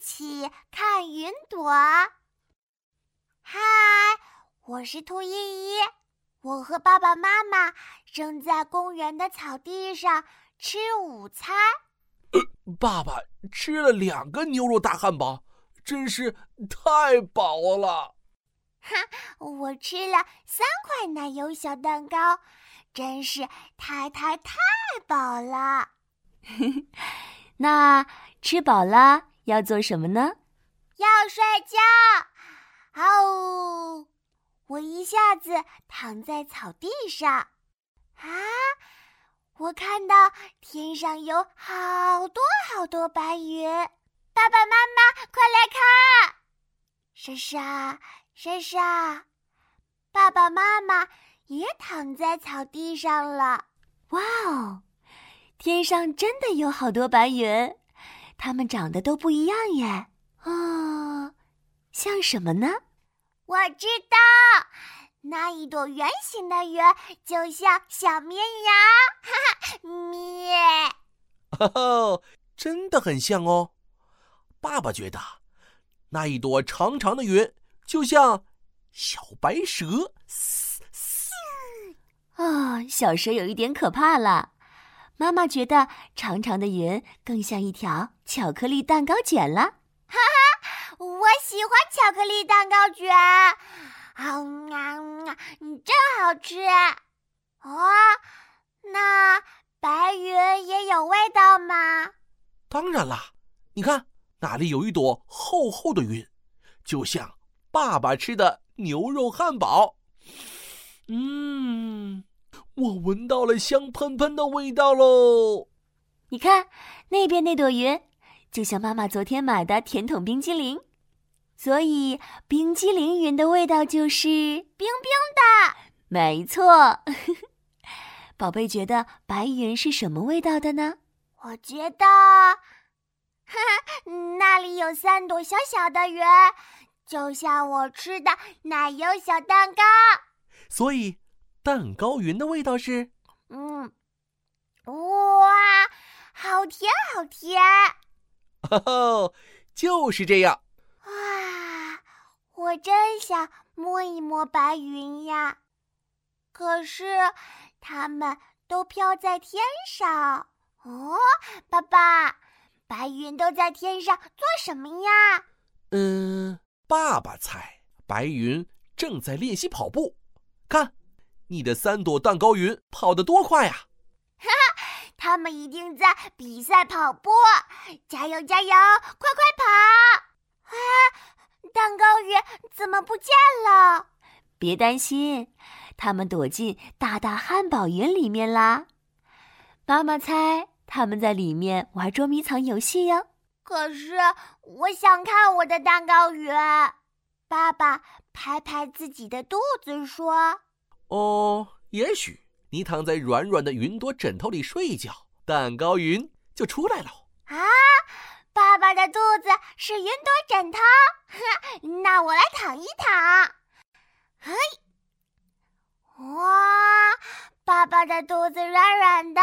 起看云朵。嗨，我是兔依依，我和爸爸妈妈正在公园的草地上吃午餐。呃，爸爸吃了两个牛肉大汉堡，真是太饱了。哈，我吃了三块奶油小蛋糕，真是太太太饱了。那吃饱了要做什么呢？要睡觉。哦，我一下子躺在草地上。啊，我看到天上有好多好多白云。爸爸妈妈，快来看！莎莎，莎莎，爸爸妈妈也躺在草地上了。哇哦！天上真的有好多白云，它们长得都不一样耶。哦，像什么呢？我知道，那一朵圆形的云就像小绵羊，哈哈，咩！哈哈，真的很像哦。爸爸觉得，那一朵长长的云就像小白蛇。嘶嘶。啊，小蛇有一点可怕了。妈妈觉得长长的云更像一条巧克力蛋糕卷了。哈哈，我喜欢巧克力蛋糕卷，啊啊，真好吃。哦，那白云也有味道吗？当然啦，你看那里有一朵厚厚的云，就像爸爸吃的牛肉汉堡。嗯。我闻到了香喷喷的味道喽！你看那边那朵云，就像妈妈昨天买的甜筒冰激凌，所以冰激凌云的味道就是冰冰的。没错，宝贝觉得白云是什么味道的呢？我觉得，哈哈，那里有三朵小小的云，就像我吃的奶油小蛋糕。所以。蛋糕云的味道是，嗯，哇，好甜，好甜！哦，就是这样。哇，我真想摸一摸白云呀，可是它们都飘在天上。哦，爸爸，白云都在天上做什么呀？嗯，爸爸猜，白云正在练习跑步，看。你的三朵蛋糕云跑得多快呀！哈哈，他们一定在比赛跑步，加油加油，快快跑！啊，蛋糕云怎么不见了？别担心，他们躲进大大汉堡云里面啦。妈妈猜他们在里面玩捉迷藏游戏哟。可是我想看我的蛋糕云。爸爸拍拍自己的肚子说。哦，也许你躺在软软的云朵枕头里睡一觉，蛋糕云就出来了。啊，爸爸的肚子是云朵枕头，那我来躺一躺。嘿，哇，爸爸的肚子软软的，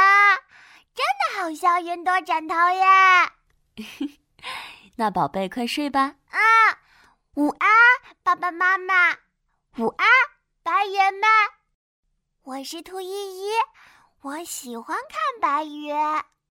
真的好像云朵枕头耶。那宝贝，快睡吧。啊，午安，爸爸妈妈。午安。我是兔依依，我喜欢看白云。